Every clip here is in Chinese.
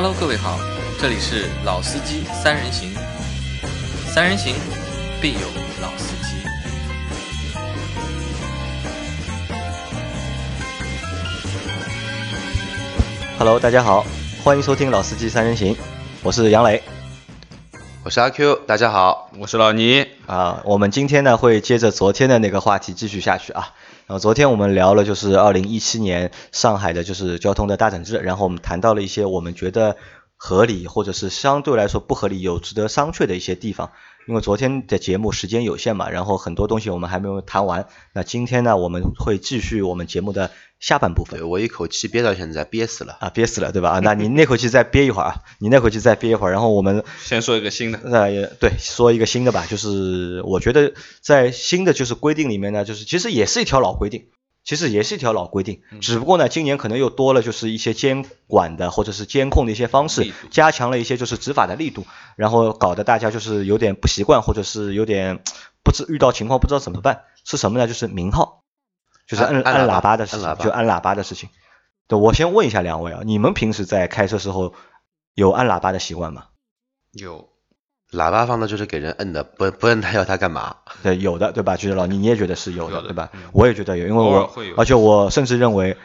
Hello，各位好，这里是老司机三人行，三人行必有老司机。Hello，大家好，欢迎收听《老司机三人行》，我是杨磊我是阿 Q，大家好。我是老倪，啊。我们今天呢会接着昨天的那个话题继续下去啊。然后昨天我们聊了就是二零一七年上海的就是交通的大整治，然后我们谈到了一些我们觉得合理或者是相对来说不合理、有值得商榷的一些地方。因为昨天的节目时间有限嘛，然后很多东西我们还没有谈完。那今天呢，我们会继续我们节目的下半部分对。我一口气憋到现在，憋死了。啊，憋死了，对吧？啊，那你那口气再憋一会儿啊，你那口气再憋一会儿，然后我们先说一个新的，那也对，说一个新的吧，就是我觉得在新的就是规定里面呢，就是其实也是一条老规定，其实也是一条老规定，只不过呢，今年可能又多了就是一些监管的或者是监控的一些方式，加强了一些就是执法的力度，然后搞得大家就是有点不习惯，或者是有点不知遇到情况不知道怎么办，是什么呢？就是鸣号，就是按按喇叭的事情就按喇叭的事情。对，我先问一下两位啊，你们平时在开车时候有按喇叭的习惯吗？有喇叭放的就是给人摁的，不不摁它要它干嘛？对，有的，对吧？就是老倪，你也觉得是有的，对吧嗯？我也觉得有，因为我而且我甚至认为，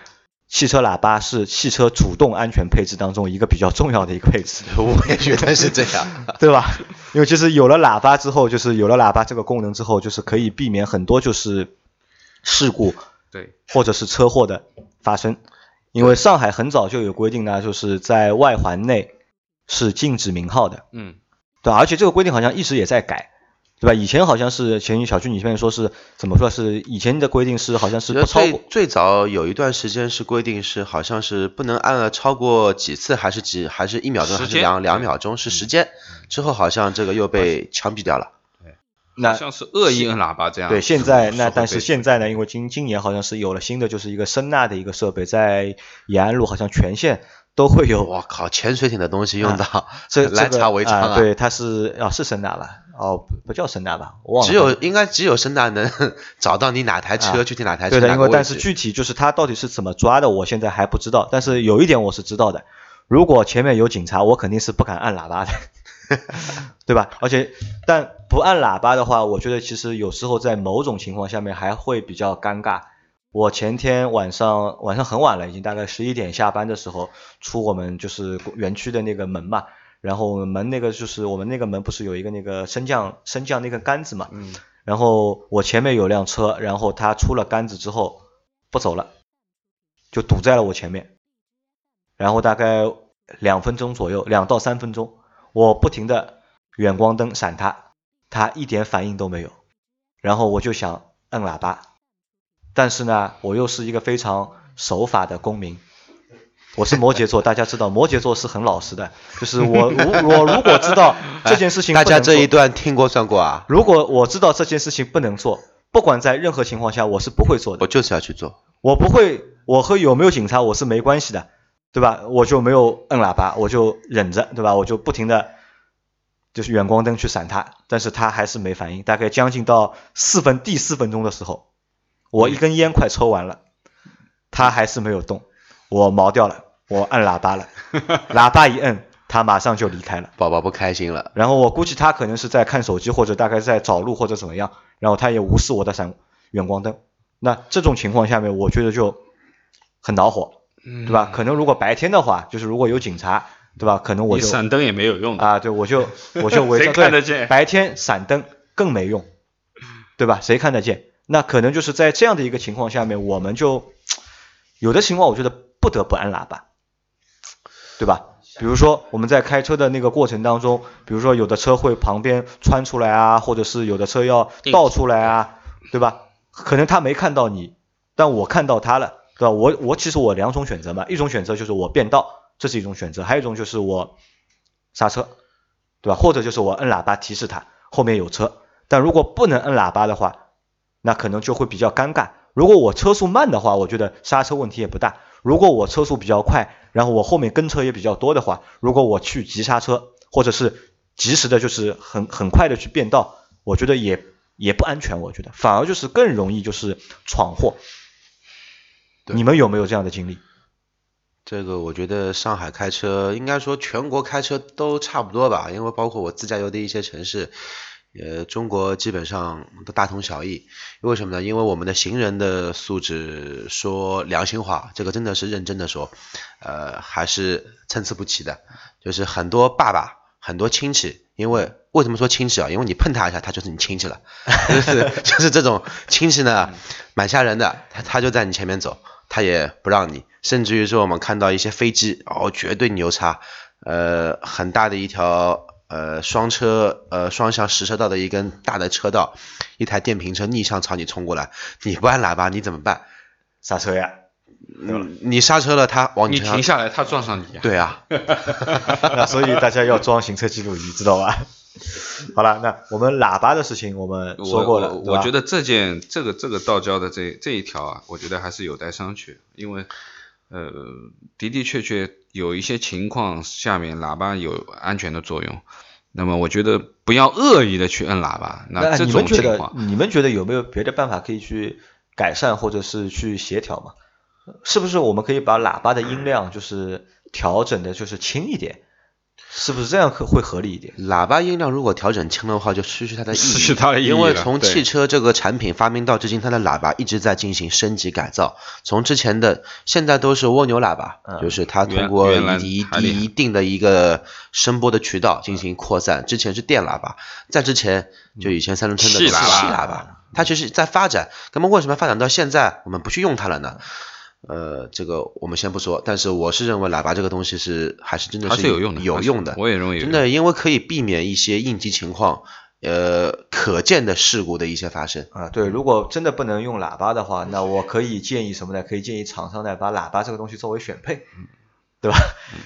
汽车喇叭是汽车主动安全配置当中一个比较重要的一个配置，我也觉得是这样。对吧？因为就是有了喇叭之后，就是有了喇叭这个功能之后，就是可以避免很多就是事故对或者是车祸的发生。因为上海很早就有规定呢，就是在外环内是禁止鸣号的。嗯对，而且这个规定好像一直也在改，对吧？以前好像是前小区你这边说是怎么说是以前的规定是好像是不超过最早有一段时间是规定是好像是不能按了超过几次，还是几还是一秒钟，还是两两秒钟是时间。之后好像这个又被枪毙掉了。那像是恶意摁喇叭这样。对现在那但是现现在呢，因为今今年好像是有了新的就是一个声呐的一个设备，在延安路好像全线都会有我靠，潜水艇的东西用到啊这拦这个查违章啊，对，它是啊是声呐吧？哦，不不叫声呐吧？我忘了。只有应该只有声呐能 找到你哪台车，啊具体哪台车对的，因为但是具体就是它到底是怎么抓的，我现在还不知道。但是有一点我是知道的，如果前面有警察，我肯定是不敢按喇叭的，对吧？而且但不按喇叭的话，我觉得其实有时候在某种情况下面还会比较尴尬。我前天晚上晚上很晚了，已经大概十一点下班的时候，出我们就是园区的那个门嘛，然后门那个就是我们那个门不是有一个那个升降升降那个杆子嘛，嗯。然后我前面有辆车，然后他出了杆子之后不走了，就堵在了我前面，然后大概两分钟左右，两到三分钟，我不停的远光灯闪他，他一点反应都没有，然后我就想摁喇叭，但是呢，我又是一个非常守法的公民。我是摩羯座，大家知道摩羯座是很老实的，就是我如我如果知道 这件事情大家这一段听过算过啊？如果我知道这件事情不能做，不管在任何情况下，我是不会做的。我就是要去做。我不会，我和有没有警察我是没关系的，对吧？我就没有摁喇叭，我就忍着，对吧？我就不停的就是远光灯去闪他，但是他还是没反应。大概将近到四分第四分钟的时候，我一根烟快抽完了，他还是没有动，我毛掉了，我按喇叭了，喇叭一摁，他马上就离开了。宝宝不开心了，然后我估计他可能是在看手机，或者大概在找路或者怎么样，然后他也无视我的闪远光灯。那这种情况下面，我觉得就很恼火，嗯对吧？可能如果白天的话，就是如果有警察，对吧？可能我你就闪灯也没有用。啊，对我就我就 围谁着对看得见白天闪灯更没用，对吧？谁看得见？那可能就是在这样的一个情况下面，我们就有的情况，我觉得不得不按喇叭，对吧？比如说我们在开车的那个过程当中，比如说有的车会旁边穿出来啊，或者是有的车要倒出来啊，对吧？可能他没看到你，但我看到他了，对吧？我我其实我两种选择嘛，一种选择就是我变道，这是一种选择；还有一种就是我刹车，对吧？或者就是我摁喇叭提示他后面有车。但如果不能摁喇叭的话，那可能就会比较尴尬。如果我车速慢的话，我觉得刹车问题也不大。如果我车速比较快，然后我后面跟车也比较多的话，如果我去急刹车，或者是及时的，就是很很快的去变道，我觉得也也不安全。我觉得反而就是更容易就是闯祸。你们有没有这样的经历？这个我觉得上海开车，应该说全国开车都差不多吧，因为包括我自驾游的一些城市，呃，中国基本上都大同小异。为什么呢？因为我们的行人的素质，说良心话，这个真的是认真的说，呃，还是参差不齐的。就是很多爸爸、很多亲戚，因为为什么说亲戚啊？因为你碰他一下，他就是你亲戚了，就是就是这种亲戚呢，蛮吓人的，他他就在你前面走。他也不让你，甚至于说我们看到一些飞机哦，绝对牛叉，呃，很大的一条呃双车呃双向实车道的一根大的车道，一台电瓶车逆向朝你冲过来，你不按喇叭你怎么办？刹车呀，嗯，你刹车了，他往你停下来，他撞上你、啊。对啊，那 所以大家要装行车记录仪，知道吧？好了，那我们喇叭的事情我们说过了，我我觉得得这件这个这个道交的这这一条啊，我觉得还是有待商榷，因为呃的的确确有一些情况下面喇叭有安全的作用，那么我觉得不要恶意的去摁喇叭，那这你们觉得种情况，你们觉得有没有别的办法可以去改善或者是去协调嘛？是不是我们可以把喇叭的音量就是调整的就是轻一点？是不是这样可会合理一点？喇叭音量如果调整轻的话，就失去它的意义。失去它的意义因为从汽车这个产品发明到至今，它的喇叭一直在进行升级改造。从之前的现在都是蜗牛喇叭，嗯就是它通过一一一定的一个声波的渠道进行扩散。之前是电喇叭，在之前就以前三轮车的是气喇叭气喇叭，它其实在发展。那么为什么发展到现在我们不去用它了呢？呃，这个我们先不说，但是我是认为喇叭这个东西是还是真的还是有用的，有用的。我也认为有真的，因为可以避免一些应急情况，呃，可见的事故的一些发生。啊，对，如果真的不能用喇叭的话，那我可以建议什么呢？可以建议厂商呢，把喇叭这个东西作为选配，对吧？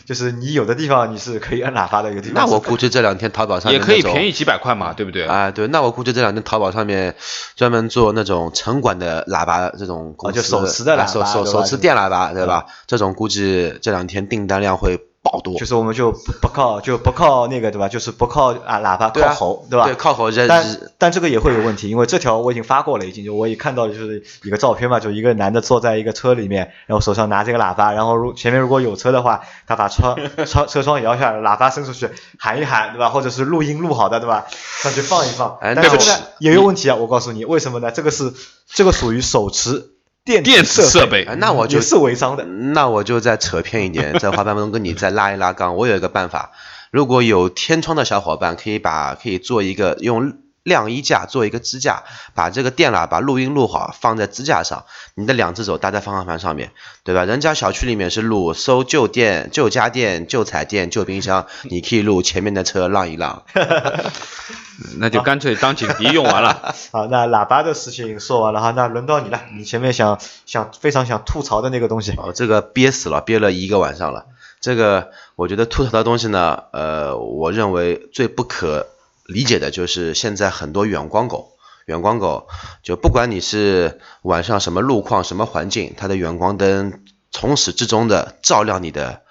就是你有的地方你是可以按喇叭的，有的地方那我估计这两天淘宝上也可以便宜几百块嘛，对不对？啊，对，那我估计这两天淘宝上面专门做那种城管的喇叭这种公司，就手持的喇叭啊手手手持电喇叭，对吧？这种估计这两天订单量会爆多。就是我们就不不靠就不靠那个对吧？就是不靠啊喇叭靠喉对吧？对，靠吼人。但但这个也会有问题，因为这条我已经发过了，已经就我也看到就是一个照片嘛，就一个男的坐在一个车里面，然后手上拿这个喇叭，然后如前面如果有车的话，他把窗窗 车窗摇下来，喇叭伸出去喊一喊，对吧？或者是录音录好的，对吧？上去放一放。但是呢也有问题啊，我告诉你为什么呢？这个是这个属于手持电电子设设备哎那我就也是违章的。那我就再扯偏一点，在滑板中跟你再拉一拉杠。我有一个办法，如果有天窗的小伙伴，可以把可以做一个用晾衣架做一个支架，把这个电喇叭录音录好，放在支架上，你的两只手搭在方向盘上面，对吧？人家小区里面是录收旧电、旧家电、旧彩电、旧冰箱，你可以录前面的车浪一浪。那就干脆当警笛用完了。好，那喇叭的事情说完了哈，那轮到你了，你前面想想非常想吐槽的那个东西。哦，这个憋死了，憋了一个晚上了。这个我觉得吐槽的东西呢，呃，我认为最不可理解的就是现在很多远光狗，远光狗就不管你是晚上什么路况、什么环境，它的远光灯从始至终的照亮你的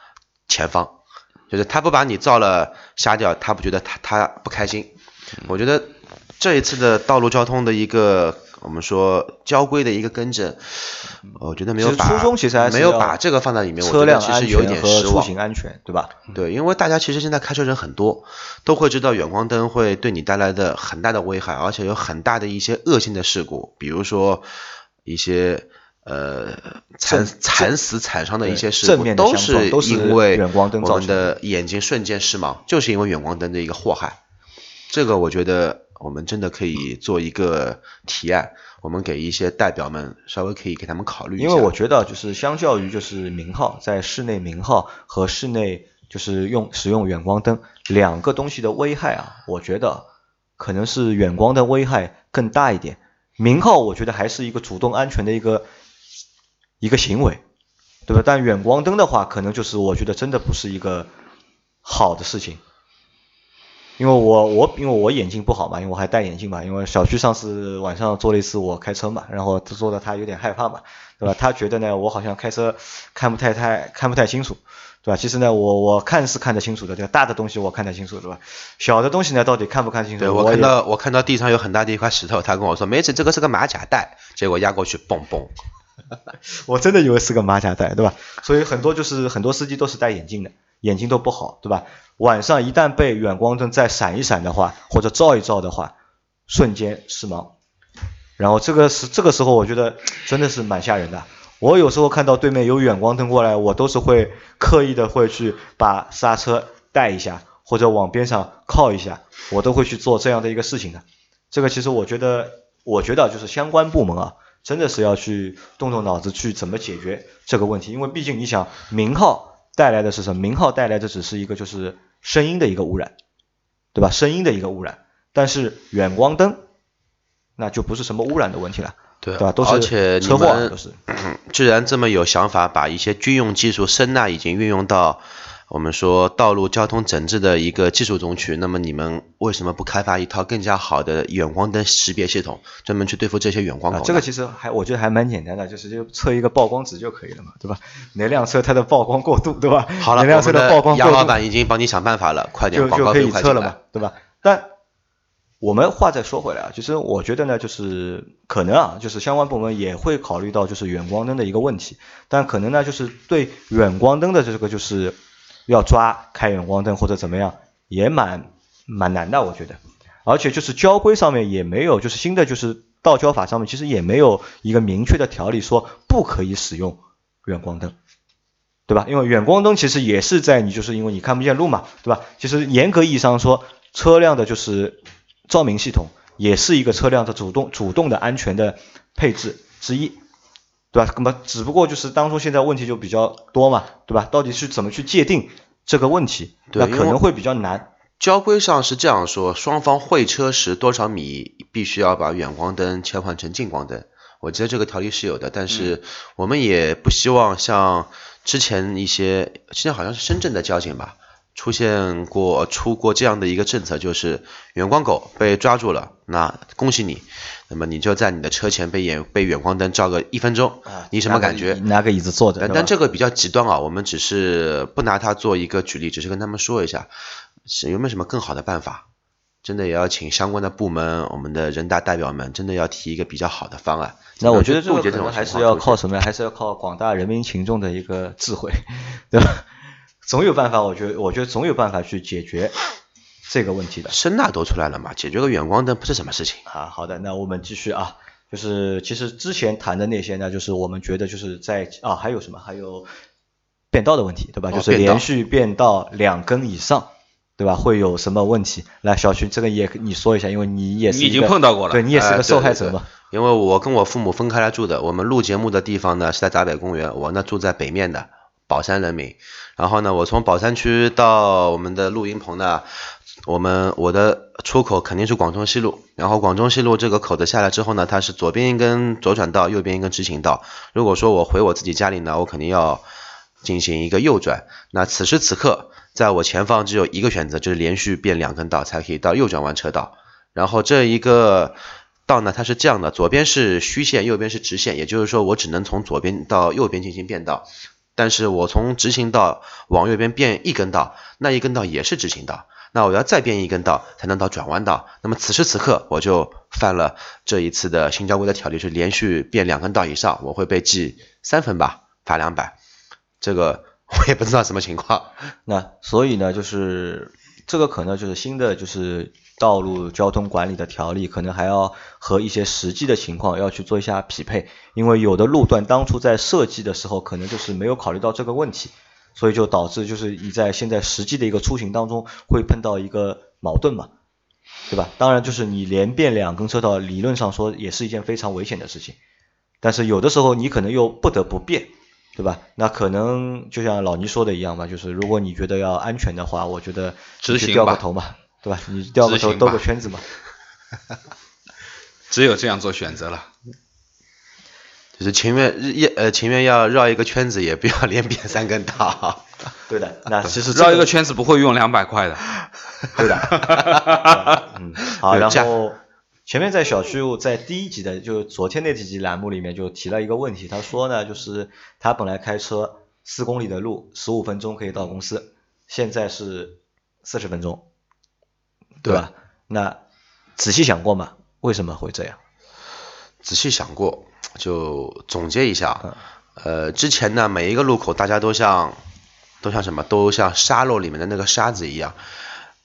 前方，就是它不把你照了瞎掉，它不觉得它它不开心。我觉得这一次的道路交通的一个我们说交规的一个更正，我觉得没有把初衷其实还是没有把这个放在里面，我觉得车辆安其实有全和出点失望。行安全，对吧？对，因为大家其实现在开车人很多，都会知道远光灯会对你带来的很大的危害，而且有很大的一些恶性的事故，比如说一些呃惨惨死惨伤的一些事故，都是因为远光灯我们的眼睛瞬间失盲，就是因为远光灯的一个祸害。这个我觉得我们真的可以做一个提案，我们给一些代表们稍微可以给他们考虑一下。因为我觉得就是相较于就是明号在室内明号和室内就是用使用远光灯两个东西的危害啊，我觉得可能是远光的危害更大一点。明号我觉得还是一个主动安全的一个一个行为，对吧？但远光灯的话，可能就是我觉得真的不是一个好的事情。因为我我因为我眼睛不好嘛，因为我还戴眼镜嘛，因为小区上次晚上做了一次我开车嘛，然后做的他有点害怕嘛，对吧？他觉得呢我好像开车看不太太看不太清楚，对吧？其实呢我我看是看得清楚的，对吧大的东西我看得清楚，对吧？小的东西呢到底看不看清楚？对我我看到我看到地上有很大的一块石头，他跟我说没事，这个是个马甲带，结果压过去，嘣嘣。我真的以为是个马甲带，对吧？所以很多就是很多司机都是戴眼镜的，眼睛都不好，对吧？晚上一旦被远光灯再闪一闪的话，或者照一照的话，瞬间失盲。然后这个是这个时候，我觉得真的是蛮吓人的。我有时候看到对面有远光灯过来，我都是会刻意的会去把刹车带一下，或者往边上靠一下，我都会去做这样的一个事情的。这个其实我觉得，我觉得就是相关部门啊，真的是要去动动脑子去怎么解决这个问题，因为毕竟你想，名号带来的是什么？名号带来的只是一个就是声音的一个污染，对吧？声音的一个污染，但是远光灯那就不是什么污染的问题了。对吧？都是而且你车祸啊，们都是。既然这么有想法，把一些军用技术声呐已经运用到我们说道路交通整治的一个技术中去，那么你们为什么不开发一套更加好的远光灯识别系统，专门去对付这些远光狗？，啊这个其实还我觉得还蛮简单的，就是就测一个曝光值就可以了嘛，对吧？哪辆车它的曝光过度，对吧？好了，哪辆车的曝光过度杨老板已经帮你想办法了，快点就就可以测了嘛。，对吧？但我们话再说回来啊，其实我觉得呢，就是可能啊，就是相关部门也会考虑到就是远光灯的一个问题，但可能呢，就是对远光灯的这个就是要抓开远光灯或者怎么样，也蛮蛮难的，我觉得。而且就是交规上面也没有，就是新的就是道交法上面其实也没有一个明确的条例说不可以使用远光灯。对吧？因为远光灯其实也是在你就是因为你看不见路嘛，对吧？其实严格意义上说，车辆的就是照明系统也是一个车辆的主动主动的安全的配置之一，对吧？那么只不过就是当中现在问题就比较多嘛，对吧？到底是怎么去界定这个问题？那对因为可能会比较难。交规上是这样说：双方会车时多少米必须要把远光灯切换成近光灯。我记得这个条例是有的，但是我们也不希望像之前一些，现在好像是深圳的交警吧，出现过出过这样的一个政策，就是远光狗被抓住了，那恭喜你，那么你就在你的车前被远被远光灯照个一分钟，你什么感觉？拿个椅子坐着，但但这个比较极端啊，我们只是不拿它做一个举例，只是跟他们说一下，是有没有什么更好的办法？真的也要请相关的部门，我们的人大代表们，真的要提一个比较好的方案。那我觉得这个杜绝这种可能还是要靠什么呀？还是要靠广大人民群众的一个智慧，对吧？总有办法，我觉得，我觉得总有办法去解决这个问题的。声呐都出来了嘛，解决个远光灯不是什么事情。啊，好的，那我们继续啊，就是其实之前谈的那些呢，就是我们觉得就是在啊，还有什么？还有变道的问题，对吧？就是连续变道两根以上，对吧？会有什么问题？来，小徐，这个也你说一下，因为你也是你已经碰到过了对你也是个受害者嘛。因为我跟我父母分开来住的，我们录节目的地方呢是在闸北公园，我呢住在北面的宝山人民。然后呢，我从宝山区到我们的录音棚呢，我们我的出口肯定是广中西路，然后广中西路这个口子下来之后呢，它是左边一根左转道，右边一根直行道。如果说我回我自己家里呢，我肯定要进行一个右转。那此时此刻，在我前方只有一个选择，就是连续变两根道才可以到右转弯车道。然后这一个道呢，它是这样的，左边是虚线，右边是直线，也就是说我只能从左边到右边进行变道。但是我从直行道往右边变一根道，那一根道也是直行道，那我要再变一根道才能到转弯道。那么此时此刻我就犯了这一次的新交规的条例，是连续变两根道以上，我会被记三分吧，罚两百。这个我也不知道什么情况。那所以呢，就是这个可能就是新的就是道路交通管理的条例，可能还要和一些实际的情况要去做一下匹配，因为有的路段当初在设计的时候，可能就是没有考虑到这个问题，所以就导致就是你在现在实际的一个出行当中会碰到一个矛盾嘛，对吧？当然就是你连变两根车道，理论上说也是一件非常危险的事情，但是有的时候你可能又不得不变。对吧？那可能就像老倪说的一样吧，就是如果你觉得要安全的话，我觉得你就执行掉个头嘛，对吧？你掉个头兜个圈子嘛。只有这样做选择了。就是情愿日呃情愿要绕一个圈子，也不要连变三根道。对的，那其实这绕一个圈子不会用两百块的。对的。嗯，好，然后前面在小区在第一集的就昨天那几集栏目里面就提了一个问题，他说呢，就是他本来开车四公里的路，十五分钟可以到公司，现在是四十分钟，对吧？那仔细想过吗？为什么会这样？仔细想过，就总结一下啊，呃，之前呢每一个路口大家都像都像什么，都像沙漏里面的那个沙子一样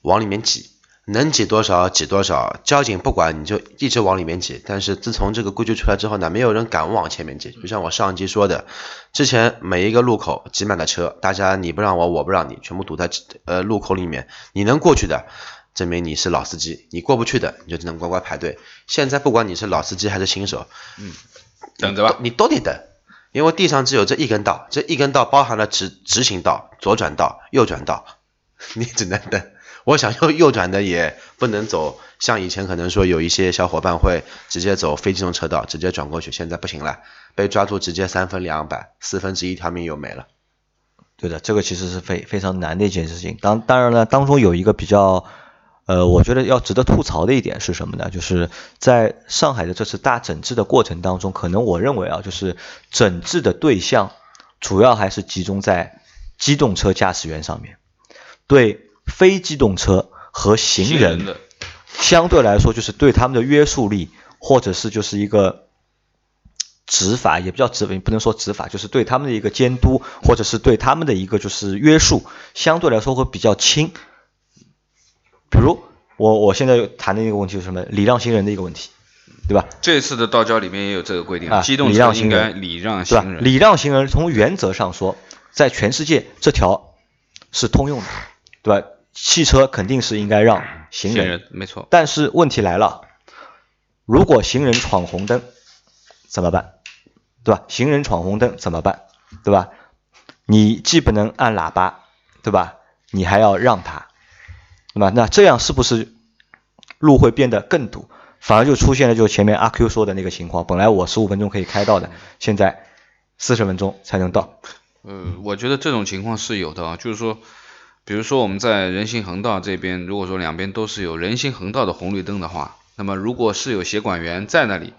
往里面挤，能挤多少挤多少，交警不管你就一直往里面挤。但是自从这个规矩出来之后呢，没有人敢往前面挤。就像我上一集说的，之前每一个路口挤满了车，大家你不让我，我不让你，全部堵在呃路口里面，你能过去的。证明你是老司机，你过不去的，你就只能乖乖排队。现在不管你是老司机还是新手，嗯，等着吧，你都得等，因为地上只有这一根道，这一根道包含了直直行道、左转道、右转道，你只能等。我想右右转的也不能走，像以前可能说有一些小伙伴会直接走非机动车道，直接转过去，现在不行了，被抓住直接三分两百，四分之一条命又没了。对的，这个其实是非非常难的一件事情。当当然了，当中有一个比较。呃，我觉得要值得吐槽的一点是什么呢？就是在上海的这次大整治的过程当中，可能我认为啊，就是整治的对象主要还是集中在机动车驾驶员上面，对非机动车和行人相对来说，就是对他们的约束力，或者是就是一个执法，也不叫执法，不能说执法，就是对他们的一个监督，或者是对他们的一个就是约束，相对来说会比较轻。比如我我现在谈的一个问题是什么？礼让行人的一个问题，对吧？这次的道交里面也有这个规定，啊机动车应该礼让行人。礼让行人从原则上说，在全世界这条是通用的，对吧？汽车肯定是应该让行人，没错。但是问题来了，如果行人闯红灯怎么办？对吧？行人闯红灯怎么办？对吧？你既不能按喇叭，对吧？你还要让他。那么，那这样是不是路会变得更堵？反而就出现了就前面阿 Q 说的那个情况，本来我十五分钟可以开到的，现在四十分钟才能到。呃，我觉得这种情况是有的啊，就是说，比如说我们在人行横道这边，如果说两边都是有人行横道的红绿灯的话，那么如果是有协管员在那里，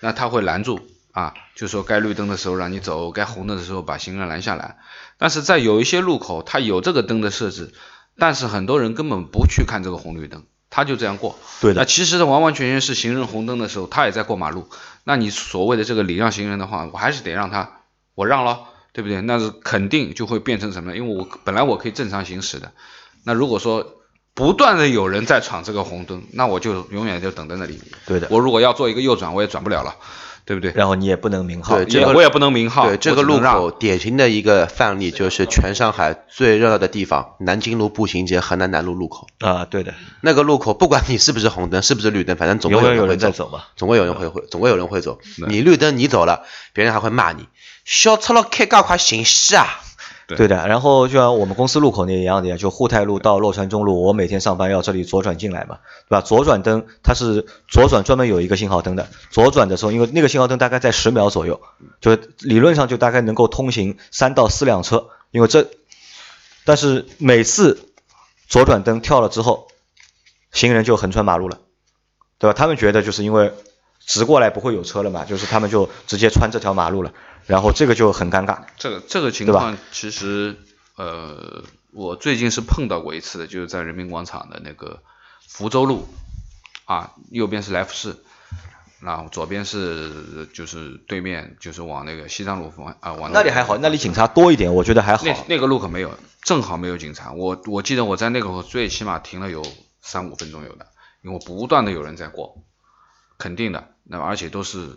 那他会拦住啊，就说该绿灯的时候让你走，该红灯的时候把行人拦下来。但是在有一些路口，它有这个灯的设置。但是很多人根本不去看这个红绿灯，他就这样过。对的。那其实完完全全是行人红灯的时候，他也在过马路。那你所谓的这个礼让行人的话，我还是得让他，我让了，对不对？那是肯定就会变成什么？因为我本来我可以正常行驶的。那如果说不断的有人在闯这个红灯，那我就永远就等在那里。对的。我如果要做一个右转，我也转不了了。对不对？然后你也不能名号，对这个我也不能名号。对这个路口典型的一个范例就是全上海最热闹的地方——南京路步行街河南南路路口啊，对的。那个路口不管你是不是红灯，是不是绿灯，反正总会有人在走嘛，总会有人会会，总会有人会走。你绿灯你走了，别人还会骂你，小赤佬开噶快行驶啊！对的，然后就像我们公司路口那一样的呀，就沪太路到洛川中路，我每天上班要这里左转进来嘛，对吧？左转灯它是左转专门有一个信号灯的，左转的时候，因为那个信号灯大概在十秒左右，就理论上就大概能够通行三到四辆车，因为这，但是每次左转灯跳了之后，行人就横穿马路了，对吧？他们觉得就是因为直过来不会有车了嘛，就是他们就直接穿这条马路了。然后这个就很尴尬，这个这个情况其实呃，我最近是碰到过一次的，就是在人民广场的那个福州路啊，右边是来福士，那左边是就是对面就是往那个西藏路方啊往那里还好，那里警察多一点，我觉得还好。那那个路口没有，正好没有警察。我我记得我在那个最起码停了有三五分钟有的，因为不断的有人在过，肯定的，那而且都是。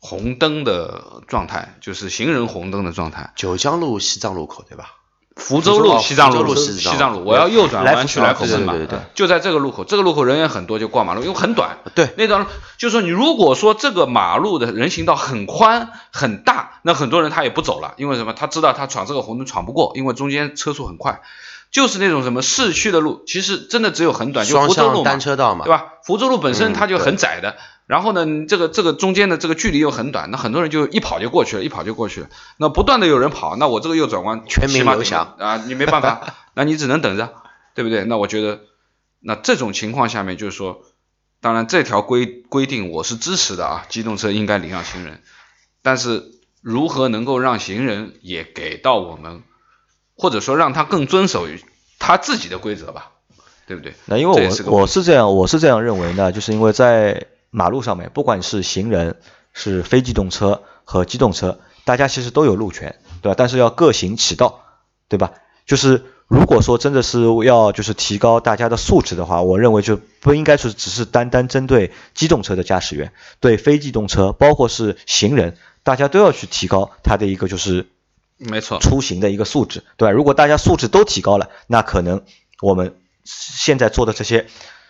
红灯的状态就是行人红灯的状态。九江路西藏路口对吧？福州路西藏路西藏路，我要右转弯去来福士嘛？对对对，就在这个路口，这个路口人员很多，就过马路，因为很短。对，那段就是说，你如果说这个马路的人行道很宽很大，那很多人他也不走了，因为什么？他知道他闯这个红灯闯不过，因为中间车速很快。就是那种什么市区的路，其实真的只有很短，就福州路单车道嘛，对吧？福州路本身它就很窄的。然后呢，这个这个中间的这个距离又很短，那很多人就一跑就过去了，一跑就过去了。那不断的有人跑，那我这个右转弯全民留响 啊，你没办法，那你只能等着，对不对？那我觉得，那这种情况下面就是说，当然这条规规定我是支持的啊，机动车应该礼让行人，但是如何能够让行人也给到我们，或者说让他更遵守他自己的规则吧，对不对？那因为我我是这样，我是这样认为呢，就是因为在马路上面，不管是行人、是非机动车，和机动车，大家其实都有路权，对吧？但是要各行其道，对吧？就是如果说真的是要就是提高大家的素质的话，我认为就不应该是只是单单针对机动车的驾驶员，对非机动车，包括是行人，大家都要去提高他的一个就是没错，出行的一个素质，对吧？如果大家素质都提高了，那可能我们现在做的这些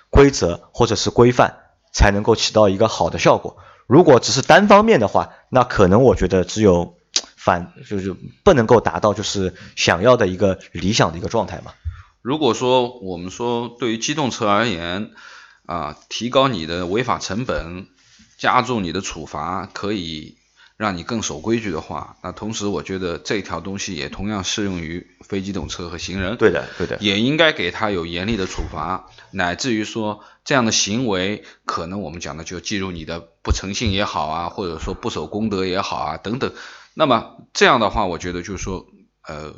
规则或者是规范才能够起到一个好的效果。如果只是单方面的话，那可能我觉得只有反就是不能够达到就是想要的一个理想的一个状态嘛。如果说我们说对于机动车而言，啊，提高你的违法成本，加重你的处罚，可以让你更守规矩的话，那同时我觉得这条东西也同样适用于非机动车和行人。对的，对的。也应该给他有严厉的处罚，乃至于说这样的行为，可能我们讲的就记入你的不诚信也好啊，或者说不守公德也好啊等等。那么这样的话，我觉得就是说，呃，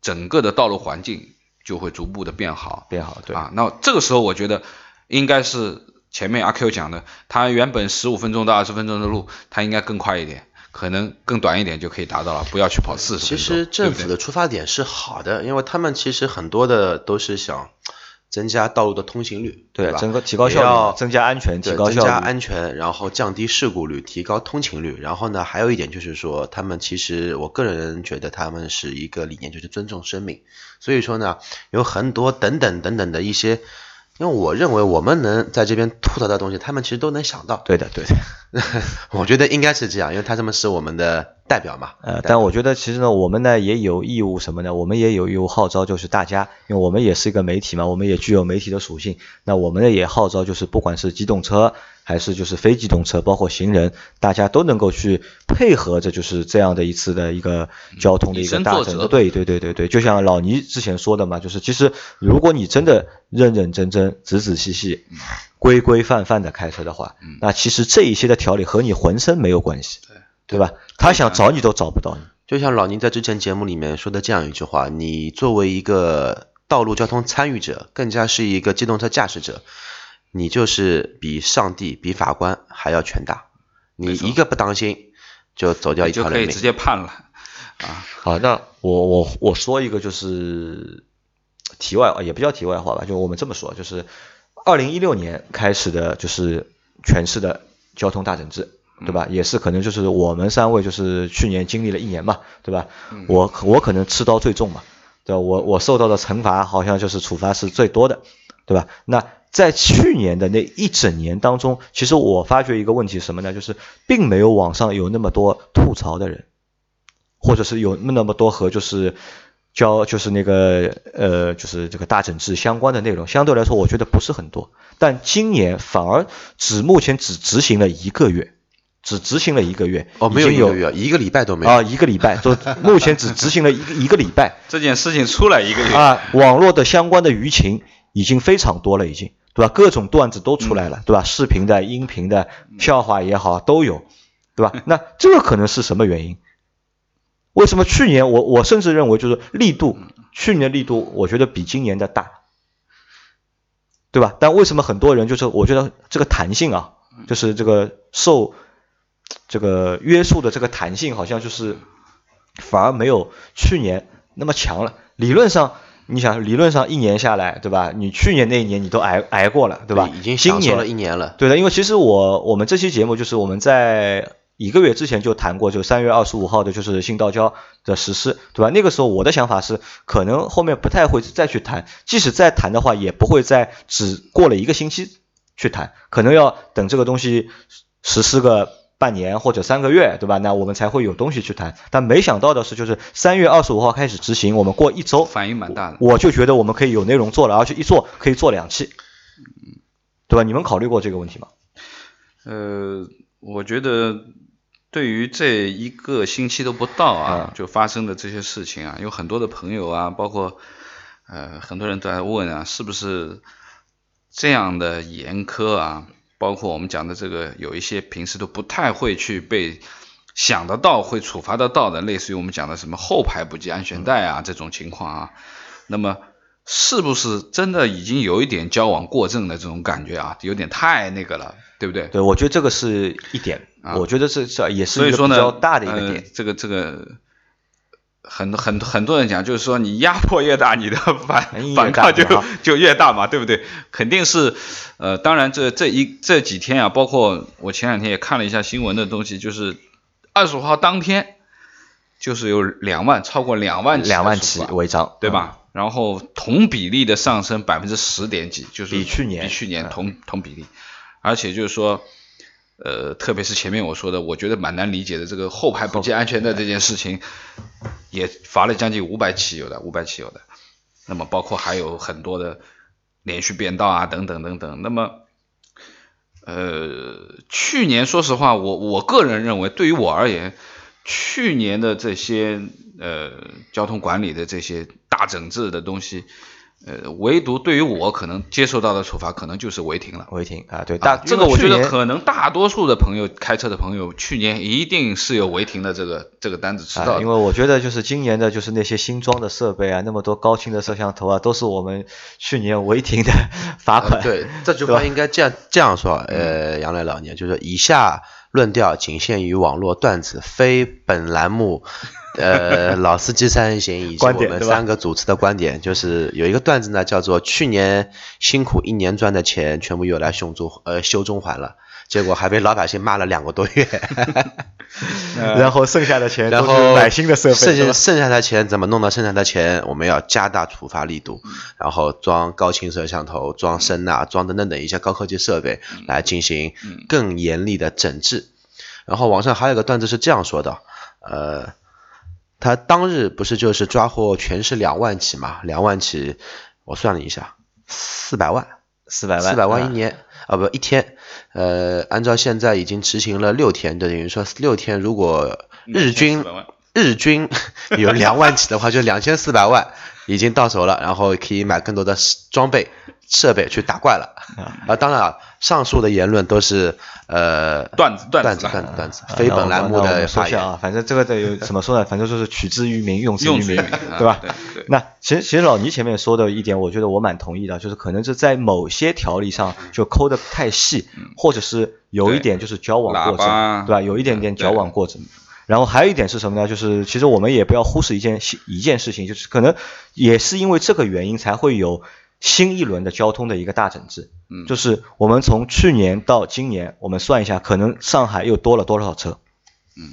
整个的道路环境就会逐步的变好，变好，对啊。那这个时候，我觉得应该是前面阿 Q 讲的，他原本十五分钟到二十分钟的路，他应该更快一点，可能更短一点就可以达到了，不要去跑四十。其实政府的出发点是好的，因为他们其实很多的都是想。增加道路的通行率，对吧？整个提高效率，增加安全，提高增加安全，然后降低事故率，提高通勤率。然后呢，还有一点就是说，他们其实我个人觉得他们是一个理念，就是尊重生命。所以说呢，有很多等等等等的一些。因为我认为我们能在这边吐槽的东西，他们其实都能想到。对的，对的，我觉得应该是这样，因为他这么是我们的代表嘛。呃，但我觉得其实呢，我们呢也有义务什么呢？我们也有义务号召，就是大家，因为我们也是一个媒体嘛，我们也具有媒体的属性。那我们呢也号召，就是不管是机动车。还是就是非机动车，包括行人，大家都能够去配合着，就是这样的一次的一个交通的一个大整。对对对对对，就像老倪之前说的嘛，就是其实如果你真的认认真真、仔仔细细、规规范范的开车的话，那其实这一些的条例和你浑身没有关系，对对吧？他想找你都找不到你。就像老宁在之前节目里面说的这样一句话：，你作为一个道路交通参与者，更加是一个机动车驾驶者。你就是比上帝、比法官还要权大，你一个不当心就走掉一条人命，就可以直接判了啊。好，那我我我说一个就是题外也不叫题外话吧，就我们这么说，就是二零一六年开始的就是全市的交通大整治，对吧？也是可能就是我们三位就是去年经历了一年嘛，对吧？我我可能持刀最重嘛，对吧？我我受到的惩罚好像就是处罚是最多的，对吧？那在去年的那一整年当中，其实我发觉一个问题是什么呢？就是并没有网上有那么多吐槽的人，或者是有那么多和就是交就是那个呃就是这个大整治相关的内容，相对来说我觉得不是很多。但今年反而只目前只执行了一个月，只执行了一个月哦，没有一个月，一个礼拜都没有啊，一个礼拜，就 目前只执行了一个一个礼拜。这件事情出来一个月啊，网络的相关的舆情已经非常多了，已经。对吧？各种段子都出来了，对吧？视频的、音频的、笑话也好，都有，对吧？那这个可能是什么原因？为什么去年我我甚至认为就是力度，去年力度我觉得比今年的大，对吧？但为什么很多人就是我觉得这个弹性啊，就是这个受这个约束的这个弹性，好像就是反而没有去年那么强了。理论上。你想理论上一年下来，对吧？你去年那一年你都挨挨过了，对吧？已经享受了一年了。对的，因为其实我我们这期节目就是我们在一个月之前就谈过，就三月二十五号的就是新道交的实施，对吧？那个时候我的想法是，可能后面不太会再去谈，即使再谈的话，也不会再只过了一个星期去谈，可能要等这个东西实施个。半年或者三个月，对吧？那我们才会有东西去谈。但没想到的是，就是三月二十五号开始执行，我们过一周反应蛮大的。我就觉得我们可以有内容做了，而且一做可以做两期，对吧？你们考虑过这个问题吗？呃，我觉得对于这一个星期都不到啊，就发生的这些事情啊，有很多的朋友啊，包括呃很多人都在问啊，是不是这样的严苛啊？包括我们讲的这个，有一些平时都不太会去被想得到会处罚得到的，类似于我们讲的什么后排不系安全带啊这种情况啊。那么是不是真的已经有一点交往过正的这种感觉啊？有点太那个了，对不对？对，我觉得这个是一点，啊我觉得这是也是一个比较大的一个呃点。这个这个。很很很多人讲，就是说你压迫越大，你的反反抗就就越大嘛，对不对？肯定是，呃，当然这这一这几天啊，包括我前两天也看了一下新闻的东西，就是二十五号当天，就是有两万超过两万起两万起违章，对吧？然后同比例的上升百分之十点几，就是比去年比去年嗯同同比例，而且就是说，呃，特别是前面我说的，我觉得蛮难理解的这个后排不系安全带这件事情，也罚了将近五百起有的，五百起有的，那么包括还有很多的连续变道啊等等等等，那么。呃，去年说实话，我我个人认为，对于我而言，去年的这些呃交通管理的这些大整治的东西，呃，唯独对于我可能接受到的处罚，可能就是违停了。违停啊，对，大啊，这个我觉得可能大多数的朋友开车的朋友，去年一定是有违停的这个这个单子知道啊，因为我觉得就是今年的，就是那些新装的设备啊，那么多高清的摄像头啊，都是我们去年违停的罚款。呃对，这句话应该这样这样说，呃，杨磊老年就是以下论调仅限于网络段子，非本栏目。呃，老司机三人行以及我们三个主持的观点，就是有一个段子呢，叫做去年辛苦一年赚的钱全部用来修中呃修中环了，结果还被老百姓骂了两个多月。然后剩下的钱然后都是买新的设备，剩下剩下的钱怎么弄到剩下的钱？我们要加大处罚力度，然后装高清摄像头、装声呐、装等等等一些高科技设备来进行更严厉的整治。然后网上还有个段子是这样说的，呃，他当日不是就是抓获全市两万起嘛？两万起，我算了一下，四百万，四百万，四百万一啊年啊不一天，呃，按照现在已经执行了六天，等于说六天，如果日均400万日均 有两万起的话，就两千四百万已经到手了，然后可以买更多的装备设备去打怪了。啊，当然啊，上述的言论都是呃段子段段子段子段子，啊非本栏目的发言。们说一下啊，反正这个得有怎么说呢？反正就是取之于民，用之于民 对吧？对对那其实其实老倪前面说的一点，我觉得我蛮同意的，就是可能是在某些条例上就抠得太细，或者是有一点就是矫枉过喇叭正，对吧？有一点点对矫枉过正。然后还有一点是什么呢？就是其实我们也不要忽视一件一件事情，就是可能也是因为这个原因才会有新一轮的交通的一个大整治。嗯。就是我们从去年到今年，我们算一下，可能上海又多了多少车，嗯。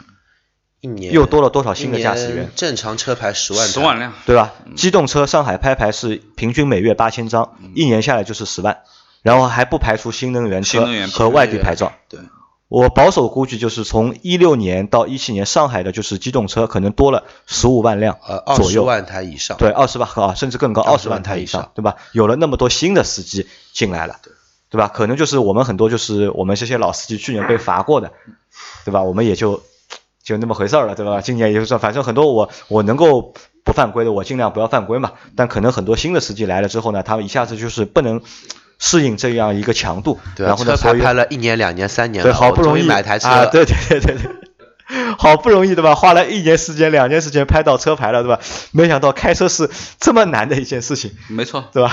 一年。又多了多少新的驾驶员，正常车牌十万十万辆，对吧？机动车上海拍牌是平均每月八千张，一年下来就是十万，然后还不排除新能源车和外地牌照。对，我保守估计就是从一六年到一七年，上海的就是机动车可能多了十五万辆呃二左右。十万台以上。对，二十万啊，甚至更高，二十万台以上，对吧？有了那么多新的司机进来了，对吧？可能就是我们很多就是我们这些老司机去年被罚过的，对吧？我们也就就那么回事儿了，对吧？今年也就算，反正很多我我能够不犯规的，我尽量不要犯规嘛。但可能很多新的司机来了之后呢，他们一下子就是不能适应这样一个强度？然后呢，车牌所以拍了一年、两年、三年对，好不容易买台车，啊，对对对对对，好不容易对吧？花了一年时间、两年时间拍到车牌了，对吧？没想到开车是这么难的一件事情，没错，对吧？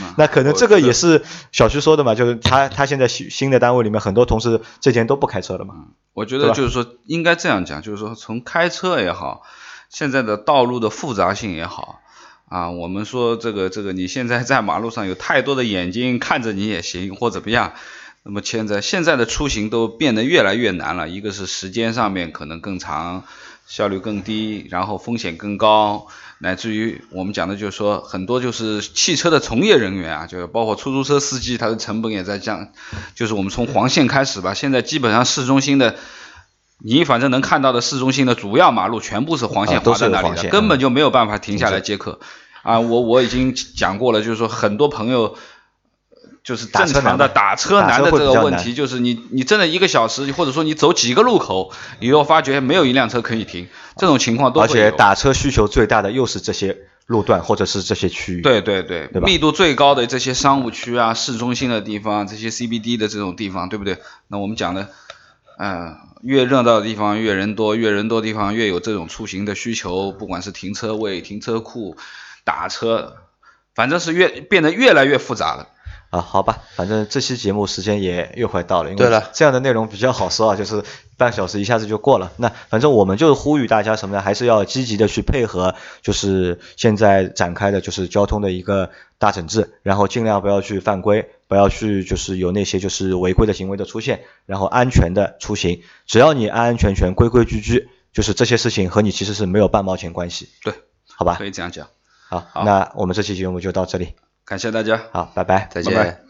嗯 那可能这个也是小徐说的嘛，就是他他现在新新的单位里面很多同事之前都不开车了嘛，我觉得就是说应该这样讲，就是说从开车也好，现在的道路的复杂性也好，啊，我们说这个这个你现在在马路上有太多的眼睛看着你也行或怎么样，那么现在现在的出行都变得越来越难了，一个是时间上面可能更长，效率更低，然后风险更高。乃至于我们讲的就是说，很多就是汽车的从业人员啊，就是包括出租车司机，他的成本也在降。就是我们从黄线开始吧，现在基本上市中心的，你反正能看到的市中心的主要马路全部是黄线划在那里的，有黄线根本就没有办法停下来接客。啊，我我已经讲过了，就是说很多朋友。就是正常的打车难的这个问题，就是你你真的一个小时，或者说你走几个路口，你又发觉没有一辆车可以停，这种情况都会而且有打车需求最大的又是这些路段或者是这些区域，对对对，对密度最高的这些商务区啊、市中心的地方、这些 CBD 的这种地方，对不对？那我们讲的，呃，越热闹的地方越人多，越人多的地方越有这种出行的需求，不管是停车位、停车库、打车，反正是越变得越来越复杂了。啊，好吧，反正这期节目时间也又快到了，因为对了这样的内容比较好说啊，就是半小时一下子就过了。那反正我们就呼吁大家什么呢？还是要积极的去配合，就是现在展开的就是交通的一个大整治，然后尽量不要去犯规，不要去就是有那些就是违规的行为的出现，然后安全的出行。只要你安安全全、规规矩矩，就是这些事情和你其实是没有半毛钱关系，对，好吧可？以这样讲。好，好那我们这期节目就到这里，感谢大家。好，拜拜。再拜拜见。